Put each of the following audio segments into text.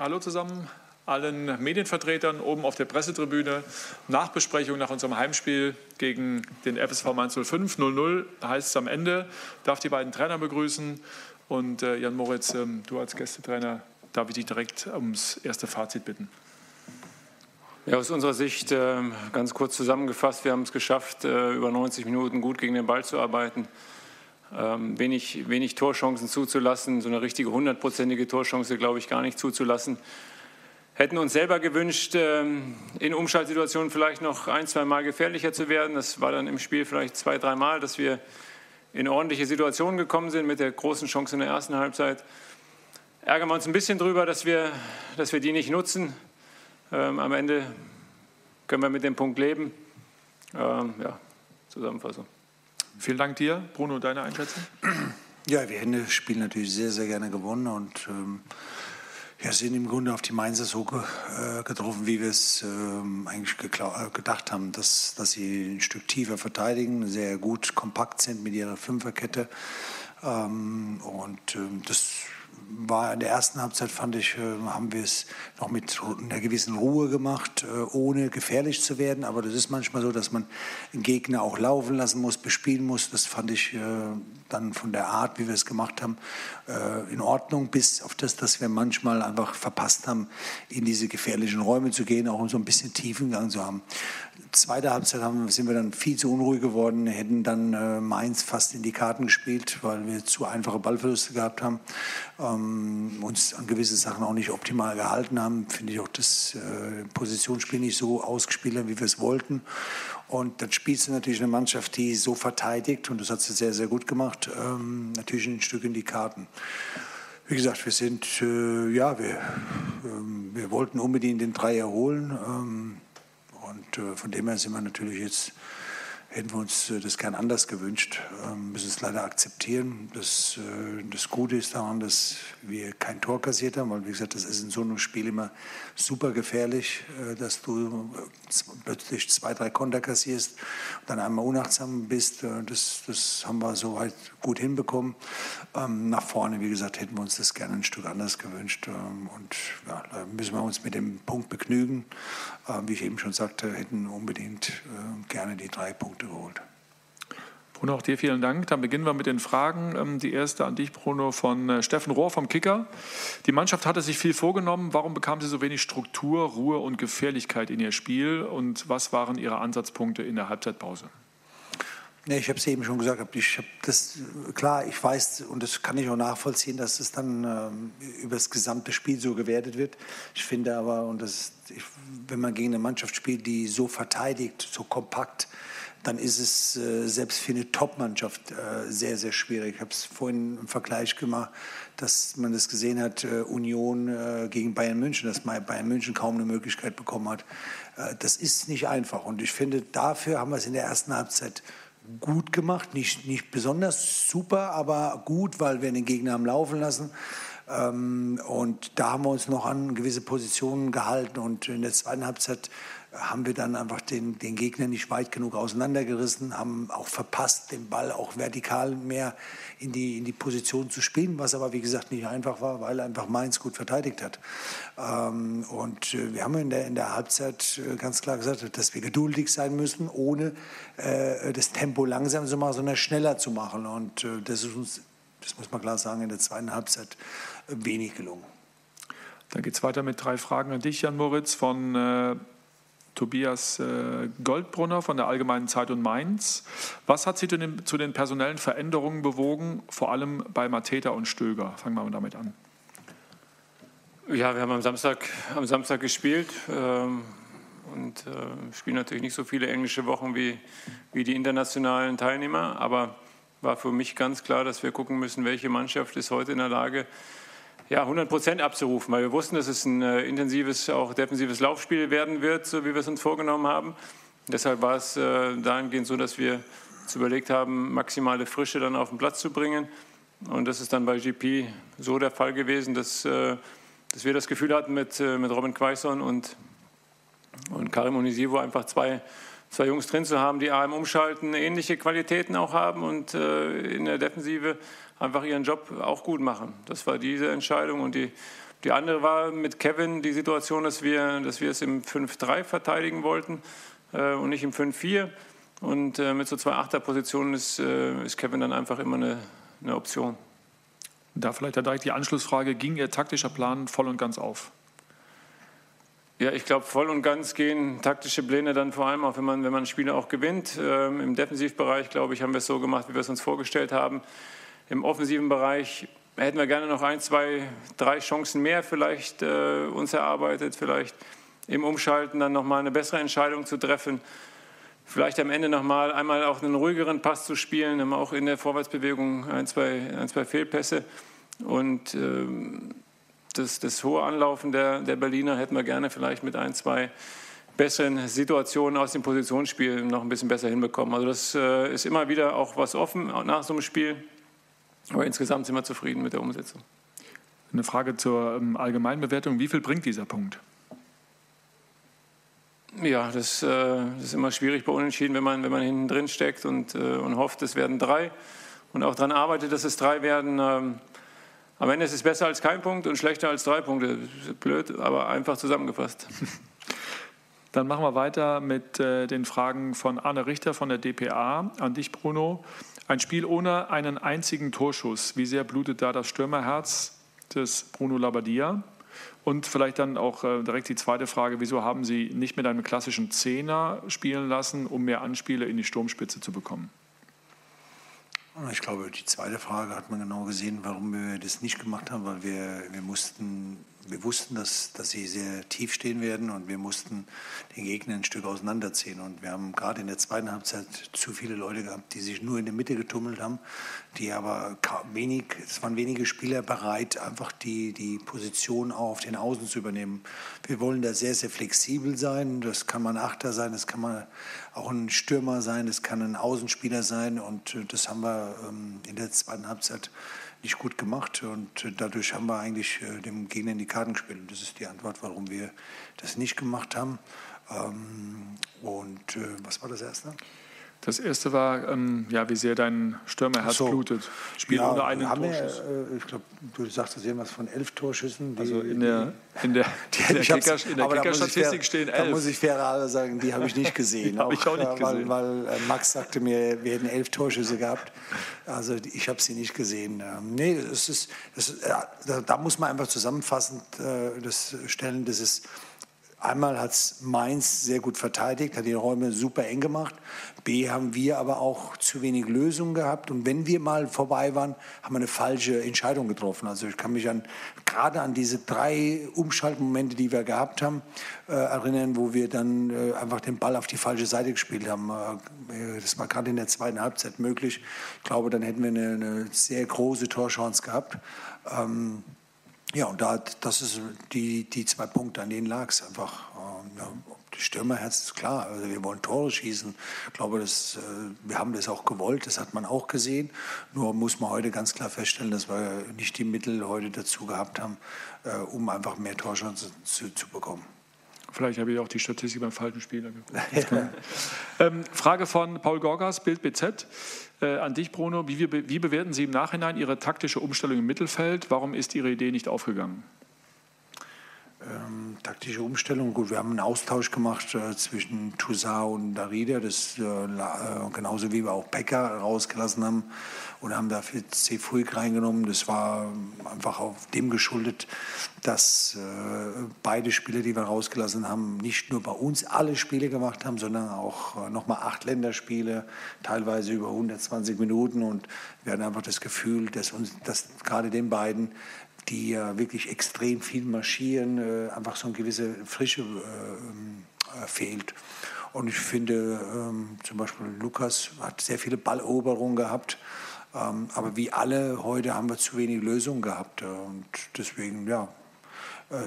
Hallo zusammen, allen Medienvertretern oben auf der Pressetribüne. Nachbesprechung nach unserem Heimspiel gegen den FSV Mainz 05. 0-0 heißt es am Ende. Ich darf die beiden Trainer begrüßen. Und äh, Jan Moritz, ähm, du als Gästetrainer, darf ich dich direkt ums erste Fazit bitten. Ja, aus unserer Sicht äh, ganz kurz zusammengefasst, wir haben es geschafft, äh, über 90 Minuten gut gegen den Ball zu arbeiten ähm, wenig, wenig Torchancen zuzulassen, so eine richtige hundertprozentige Torchance, glaube ich, gar nicht zuzulassen. Hätten uns selber gewünscht, ähm, in Umschaltsituationen vielleicht noch ein, zwei Mal gefährlicher zu werden. Das war dann im Spiel vielleicht zwei, drei Mal, dass wir in ordentliche Situationen gekommen sind mit der großen Chance in der ersten Halbzeit. Ärgern wir uns ein bisschen drüber, dass wir, dass wir die nicht nutzen. Ähm, am Ende können wir mit dem Punkt leben. Ähm, ja, Zusammenfassung. Vielen Dank dir. Bruno, deine Einschätzung? Ja, wir hätten das Spiel natürlich sehr, sehr gerne gewonnen und ähm, ja, sind im Grunde auf die Mainzer so äh, getroffen, wie wir es ähm, eigentlich äh, gedacht haben, dass, dass sie ein Stück tiefer verteidigen, sehr gut kompakt sind mit ihrer Fünferkette. Ähm, und ähm, das war in der ersten Halbzeit, fand ich, äh, haben wir es noch mit einer gewissen Ruhe gemacht, äh, ohne gefährlich zu werden. Aber das ist manchmal so, dass man einen Gegner auch laufen lassen muss, bespielen muss. Das fand ich äh, dann von der Art, wie wir es gemacht haben, in Ordnung, bis auf das, dass wir manchmal einfach verpasst haben, in diese gefährlichen Räume zu gehen, auch um so ein bisschen Tiefengang zu haben. Zweite Halbzeit haben, sind wir dann viel zu unruhig geworden, hätten dann Mainz fast in die Karten gespielt, weil wir zu einfache Ballverluste gehabt haben ähm, uns an gewisse Sachen auch nicht optimal gehalten haben. Finde ich auch das äh, Positionsspiel nicht so ausgespielt haben, wie wir es wollten. Und dann spielst du natürlich eine Mannschaft, die so verteidigt, und das hat sie sehr, sehr gut gemacht, ähm, natürlich ein Stück in die Karten. Wie gesagt, wir sind, äh, ja, wir, ähm, wir wollten unbedingt den Dreier holen. Ähm, und äh, von dem her sind wir natürlich jetzt hätten wir uns äh, das gern anders gewünscht, ähm, müssen es leider akzeptieren. Das, äh, das Gute ist daran, dass wir kein Tor kassiert haben, weil wie gesagt, das ist in so einem Spiel immer super gefährlich, äh, dass du plötzlich zwei, drei Konter kassierst und dann einmal unachtsam bist. Das, das haben wir soweit gut hinbekommen. Ähm, nach vorne, wie gesagt, hätten wir uns das gerne ein Stück anders gewünscht ähm, und ja, da müssen wir uns mit dem Punkt begnügen. Wie ich eben schon sagte, hätten unbedingt gerne die drei Punkte Punkte geholt. Bruno, auch dir vielen Dank. Dann beginnen wir mit den Fragen. Ähm, die erste an dich, Bruno, von äh, Steffen Rohr vom Kicker. Die Mannschaft hatte sich viel vorgenommen. Warum bekam sie so wenig Struktur, Ruhe und Gefährlichkeit in ihr Spiel? Und was waren ihre Ansatzpunkte in der Halbzeitpause? Nee, ich habe es eben schon gesagt. Ich habe das klar. Ich weiß und das kann ich auch nachvollziehen, dass es dann ähm, über das gesamte Spiel so gewertet wird. Ich finde aber und das, ich, wenn man gegen eine Mannschaft spielt, die so verteidigt, so kompakt dann ist es äh, selbst für eine Top-Mannschaft äh, sehr, sehr schwierig. Ich habe es vorhin im Vergleich gemacht, dass man das gesehen hat, äh, Union äh, gegen Bayern München, dass Bayern München kaum eine Möglichkeit bekommen hat. Äh, das ist nicht einfach. Und ich finde, dafür haben wir es in der ersten Halbzeit gut gemacht. Nicht, nicht besonders super, aber gut, weil wir den Gegner haben laufen lassen. Ähm, und da haben wir uns noch an gewisse Positionen gehalten. Und in der zweiten Halbzeit haben wir dann einfach den, den Gegner nicht weit genug auseinandergerissen, haben auch verpasst, den Ball auch vertikal mehr in die, in die Position zu spielen, was aber wie gesagt nicht einfach war, weil einfach Mainz gut verteidigt hat. Ähm, und äh, wir haben in der, in der Halbzeit äh, ganz klar gesagt, dass wir geduldig sein müssen, ohne äh, das Tempo langsam zu machen, sondern schneller zu machen. Und äh, das ist uns, das muss man klar sagen, in der zweiten Halbzeit wenig gelungen. Dann geht es weiter mit drei Fragen an dich, Jan Moritz, von äh, Tobias äh, Goldbrunner von der Allgemeinen Zeitung Mainz. Was hat Sie zu den personellen Veränderungen bewogen, vor allem bei Mateta und Stöger? Fangen wir mal damit an. Ja, wir haben am Samstag, am Samstag gespielt ähm, und äh, spielen natürlich nicht so viele englische Wochen wie, wie die internationalen Teilnehmer, aber war für mich ganz klar, dass wir gucken müssen, welche Mannschaft ist heute in der Lage, ja, 100 Prozent abzurufen, weil wir wussten, dass es ein äh, intensives, auch defensives Laufspiel werden wird, so wie wir es uns vorgenommen haben. Deshalb war es äh, dahingehend so, dass wir uns überlegt haben, maximale Frische dann auf den Platz zu bringen. Und das ist dann bei GP so der Fall gewesen, dass, äh, dass wir das Gefühl hatten mit, äh, mit Robin Quaison und, und Karim Onisivo einfach zwei, zwei Jungs drin zu haben, die A im Umschalten ähnliche Qualitäten auch haben und äh, in der Defensive einfach ihren Job auch gut machen. Das war diese Entscheidung und die Die andere war mit Kevin die Situation, dass wir, dass wir es im 5-3 verteidigen wollten äh, und nicht im 5-4. Und äh, mit so zwei Achterpositionen ist, äh, ist Kevin dann einfach immer eine, eine Option. Da vielleicht direkt die Anschlussfrage, ging Ihr taktischer Plan voll und ganz auf? Ja, ich glaube, voll und ganz gehen taktische Pläne dann vor allem auch, wenn man, wenn man Spiele auch gewinnt. Ähm, Im Defensivbereich, glaube ich, haben wir es so gemacht, wie wir es uns vorgestellt haben. Im offensiven Bereich hätten wir gerne noch ein, zwei, drei Chancen mehr vielleicht äh, uns erarbeitet, vielleicht im Umschalten dann nochmal eine bessere Entscheidung zu treffen. Vielleicht am Ende nochmal einmal auch einen ruhigeren Pass zu spielen, haben auch in der Vorwärtsbewegung ein, zwei, ein, zwei Fehlpässe. Und ähm, das, das hohe Anlaufen der, der Berliner hätten wir gerne vielleicht mit ein, zwei besseren Situationen aus dem Positionsspiel noch ein bisschen besser hinbekommen. Also das äh, ist immer wieder auch was offen nach so einem Spiel. Aber insgesamt sind wir zufrieden mit der Umsetzung. Eine Frage zur ähm, Allgemeinbewertung. Wie viel bringt dieser Punkt? Ja, das, äh, das, ist immer schwierig bei Unentschieden, wenn man, wenn man hinten drin steckt und, äh, und hofft, es werden drei und auch daran arbeitet, dass es drei werden. Ähm, am Ende ist es besser als kein Punkt und schlechter als drei Punkte. Blöd, aber einfach zusammengefasst. Dann machen wir weiter mit äh, den Fragen von Arne Richter von der DPA an dich, Bruno. Ein Spiel ohne einen einzigen Torschuss. Wie sehr blutet da das Stürmerherz des Bruno Labbadia? Und vielleicht dann auch äh, direkt die zweite Frage, wieso haben Sie nicht mit einem klassischen Zehner spielen lassen, um mehr Anspiele in die Sturmspitze zu bekommen? Ich glaube, die zweite Frage hat man genau gesehen, warum wir das nicht gemacht haben, weil wir, wir mussten wir wussten, dass, dass sie sehr tief stehen werden und wir mussten den Gegner ein Stück auseinanderziehen. Und wir haben gerade in der zweiten Halbzeit zu viele Leute gehabt, die sich nur in der Mitte getummelt haben, die aber wenig, es waren wenige Spieler bereit, einfach die, die Position auch auf den Außen zu übernehmen. Wir wollen da sehr, sehr flexibel sein. Das kann man Achter sein, das kann man auch ein Stürmer sein, das kann ein Außenspieler sein. Und das haben wir ähm, in der zweiten Halbzeit nicht gut gemacht und dadurch haben wir eigentlich äh, dem Gegner in die Karten gespielt. Und das ist die Antwort, warum wir das nicht gemacht haben. Ähm, und äh, was war das Erste? Das erste war, ähm, ja, wie sehr dein Stürmerherz so. blutet. Spiel ja, ohne einen haben Torschuss. Wir, äh, ich glaube, du sagtest irgendwas von elf Torschüssen. Die, also in der, in der, die, in der Kicker-Statistik stehen elf. Da muss ich fairerweise sagen, die habe ich nicht gesehen. habe ich auch nicht gesehen. Weil, weil äh, Max sagte mir, wir hätten elf Torschüsse gehabt. Also ich habe sie nicht gesehen. Ähm, nee, es ist, es, ja, da, da, muss man einfach zusammenfassend äh, das stellen, das ist Einmal hat es Mainz sehr gut verteidigt, hat die Räume super eng gemacht. B haben wir aber auch zu wenig Lösungen gehabt. Und wenn wir mal vorbei waren, haben wir eine falsche Entscheidung getroffen. Also ich kann mich an, gerade an diese drei Umschaltmomente, die wir gehabt haben, äh, erinnern, wo wir dann äh, einfach den Ball auf die falsche Seite gespielt haben. Äh, das war gerade in der zweiten Halbzeit möglich. Ich glaube, dann hätten wir eine, eine sehr große Torchance gehabt. Ähm, ja, und da, das ist die, die zwei Punkte, an denen lag es einfach. Ja, Stürmerherz ist klar, also wir wollen Tore schießen. Ich glaube, das, äh, wir haben das auch gewollt, das hat man auch gesehen. Nur muss man heute ganz klar feststellen, dass wir nicht die Mittel heute dazu gehabt haben, äh, um einfach mehr Torchancen zu, zu bekommen. Vielleicht habe ich auch die Statistik beim falschen Spieler geguckt. ähm, Frage von Paul Gorgas, Bild BZ. Äh, an dich, Bruno. Wie, wie, bewerten Sie im Nachhinein Ihre taktische Umstellung im Mittelfeld? Warum ist Ihre Idee nicht aufgegangen? Taktische Umstellung, gut, wir haben einen Austausch gemacht äh, zwischen Toussaint und Darida, das, äh, äh, genauso wie wir auch Becker rausgelassen haben und haben dafür Cefuig reingenommen. Das war einfach auf dem geschuldet, dass äh, beide Spiele, die wir rausgelassen haben, nicht nur bei uns alle Spiele gemacht haben, sondern auch äh, nochmal acht Länderspiele, teilweise über 120 Minuten. Und wir hatten einfach das Gefühl, dass dass gerade den beiden die ja wirklich extrem viel marschieren, äh, einfach so eine gewisse Frische äh, äh, fehlt. Und ich finde, ähm, zum Beispiel Lukas hat sehr viele Balleroberungen gehabt, ähm, aber wie alle heute haben wir zu wenig Lösungen gehabt. Und deswegen, ja,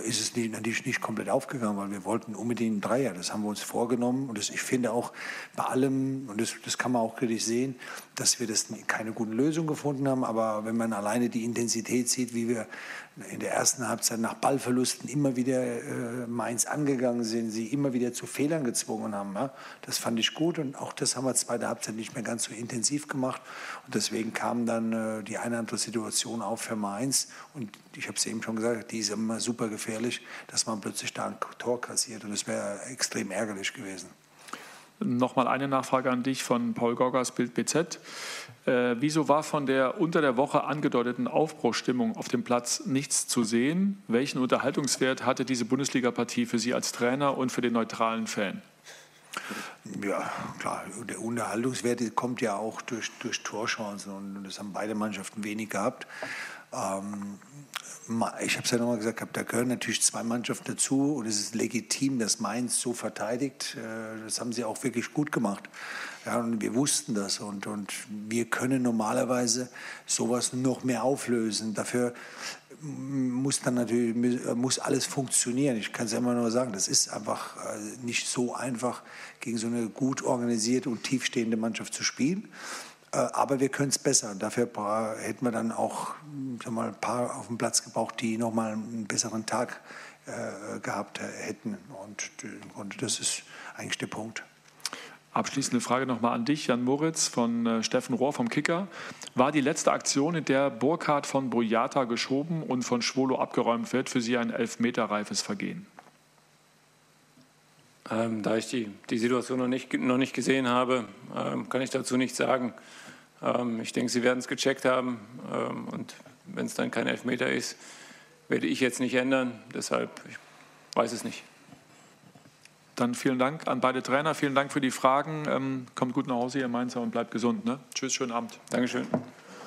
ist es natürlich nicht komplett aufgegangen, weil wir wollten unbedingt einen Dreier. Das haben wir uns vorgenommen. Und das, ich finde auch bei allem, und das, das kann man auch kritisch sehen, dass wir das keine guten Lösungen gefunden haben. Aber wenn man alleine die Intensität sieht, wie wir in der ersten Halbzeit nach Ballverlusten immer wieder äh, Mainz angegangen sind, sie immer wieder zu Fehlern gezwungen haben, ja, das fand ich gut. Und auch das haben wir zweite Halbzeit nicht mehr ganz so intensiv gemacht. Und deswegen kam dann äh, die eine oder andere Situation auf für Mainz. Und ich habe es eben schon gesagt, die ist immer super gefährlich, dass man plötzlich da ein Tor kassiert. Und das wäre extrem ärgerlich gewesen. Nochmal eine Nachfrage an dich von Paul Gorgas, Bild BZ. Äh, wieso war von der unter der Woche angedeuteten Aufbruchstimmung auf dem Platz nichts zu sehen? Welchen Unterhaltungswert hatte diese Bundesliga-Partie für Sie als Trainer und für den neutralen Fan? Ja, klar, der Unterhaltungswert kommt ja auch durch, durch Torchancen und das haben beide Mannschaften wenig gehabt. Ähm, ich habe es ja nochmal gesagt, da gehören natürlich zwei Mannschaften dazu und es ist legitim, dass Mainz so verteidigt. Äh, das haben sie auch wirklich gut gemacht. Ja, und wir wussten das und, und wir können normalerweise sowas noch mehr auflösen. Dafür muss dann natürlich muss alles funktionieren. Ich kann es ja immer nur sagen, das ist einfach äh, nicht so einfach, gegen so eine gut organisierte und tiefstehende Mannschaft zu spielen. Äh, aber wir können es besser. Dafür hätten wir dann auch mal, ein paar auf dem Platz gebraucht, die noch mal einen besseren Tag äh, gehabt hätten. Und, und das ist eigentlich der Punkt. Abschließende Frage nochmal an dich, Jan Moritz von äh, Steffen Rohr vom Kicker. War die letzte Aktion, in der Burkhardt von Boyata geschoben und von Schwolo abgeräumt wird, für Sie ein elfmeterreifes Vergehen? Ähm, da ich die, die Situation noch nicht, noch nicht gesehen habe, ähm, kann ich dazu nichts sagen. Ähm, ich denke, Sie werden es gecheckt haben ähm, und wenn es dann kein Elfmeter ist, werde ich jetzt nicht ändern. Deshalb, ich weiß es nicht. Dann vielen Dank an beide Trainer. Vielen Dank für die Fragen. Ähm, kommt gut nach Hause, ihr Mainzer, und bleibt gesund. Ne? Tschüss, schönen Abend. Dankeschön.